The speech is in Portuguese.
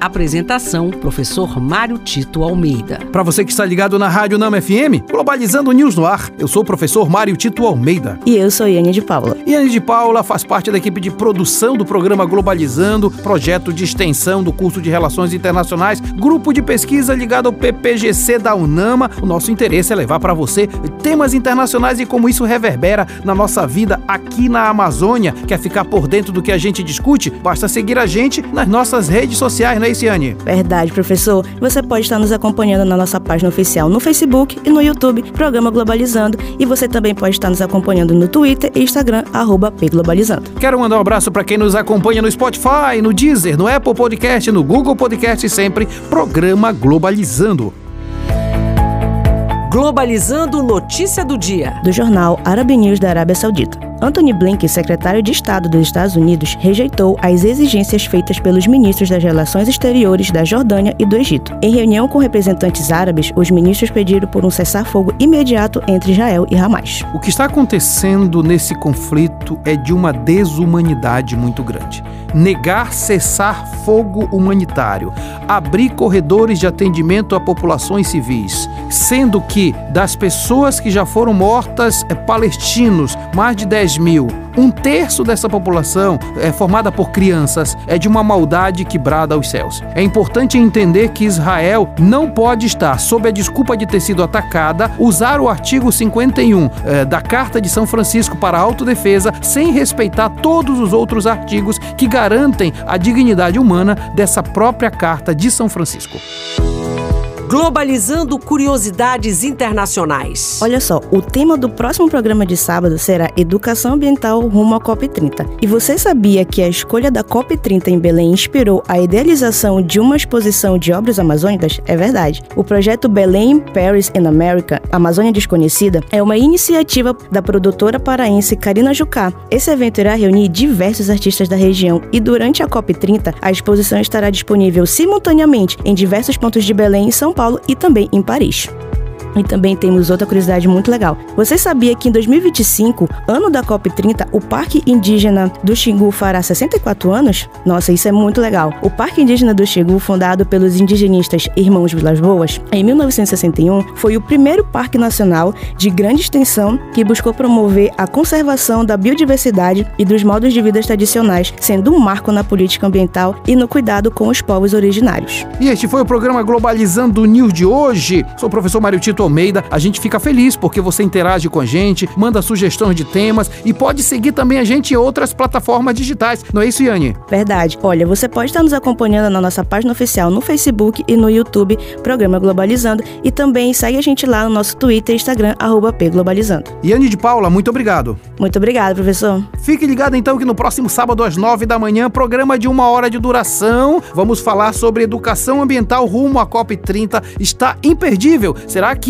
Apresentação: Professor Mário Tito Almeida. Para você que está ligado na Rádio Nama FM, Globalizando News no ar, eu sou o professor Mário Tito Almeida. E eu sou Iane de Paula. Iane de Paula faz parte da equipe de produção do programa Globalizando, projeto de extensão do curso de Relações Internacionais, grupo de pesquisa ligado ao PPGC da UNAMA. O nosso interesse é levar para você temas internacionais e como isso reverbera na nossa vida aqui na Amazônia. Quer ficar por dentro do que a gente discute? Basta seguir a gente nas nossas redes sociais, né? Leiciane? Verdade, professor. Você pode estar nos acompanhando na nossa página oficial no Facebook e no YouTube, Programa Globalizando. E você também pode estar nos acompanhando no Twitter e Instagram, arroba Pglobalizando. Quero mandar um abraço para quem nos acompanha no Spotify, no Deezer, no Apple Podcast, no Google Podcast e sempre Programa Globalizando. Globalizando notícia do dia. Do jornal Arab News da Arábia Saudita. Anthony Blinken, secretário de Estado dos Estados Unidos, rejeitou as exigências feitas pelos ministros das Relações Exteriores da Jordânia e do Egito. Em reunião com representantes árabes, os ministros pediram por um cessar-fogo imediato entre Israel e Hamas. O que está acontecendo nesse conflito é de uma desumanidade muito grande. Negar cessar fogo humanitário, abrir corredores de atendimento a populações civis, sendo que das pessoas que já foram mortas é, palestinos, mais de 10 10 mil, um terço dessa população é formada por crianças, é de uma maldade que brada aos céus. É importante entender que Israel não pode estar, sob a desculpa de ter sido atacada, usar o artigo 51 é, da Carta de São Francisco para a autodefesa sem respeitar todos os outros artigos que garantem a dignidade humana dessa própria Carta de São Francisco. Globalizando curiosidades internacionais. Olha só, o tema do próximo programa de sábado será Educação Ambiental rumo à COP30. E você sabia que a escolha da COP30 em Belém inspirou a idealização de uma exposição de obras amazônicas? É verdade. O projeto Belém Paris in America, Amazônia Desconhecida, é uma iniciativa da produtora paraense Karina Jucá. Esse evento irá reunir diversos artistas da região e durante a COP30 a exposição estará disponível simultaneamente em diversos pontos de Belém e São Paulo Paulo e também em Paris. E também temos outra curiosidade muito legal. Você sabia que em 2025, ano da COP30, o Parque Indígena do Xingu fará 64 anos? Nossa, isso é muito legal. O Parque Indígena do Xingu, fundado pelos indigenistas Irmãos Vilas Boas, em 1961, foi o primeiro parque nacional de grande extensão que buscou promover a conservação da biodiversidade e dos modos de vida tradicionais, sendo um marco na política ambiental e no cuidado com os povos originários. E este foi o programa Globalizando News de hoje. Sou o professor Mário Tito Almeida. A gente fica feliz porque você interage com a gente, manda sugestões de temas e pode seguir também a gente em outras plataformas digitais. Não é isso, Yane? Verdade. Olha, você pode estar nos acompanhando na nossa página oficial no Facebook e no YouTube, Programa Globalizando, e também segue a gente lá no nosso Twitter e Instagram, arroba pglobalizando. Yane de Paula, muito obrigado. Muito obrigado, professor. Fique ligado então que no próximo sábado às nove da manhã, programa de uma hora de duração, vamos falar sobre educação ambiental rumo à COP30. Está imperdível. Será que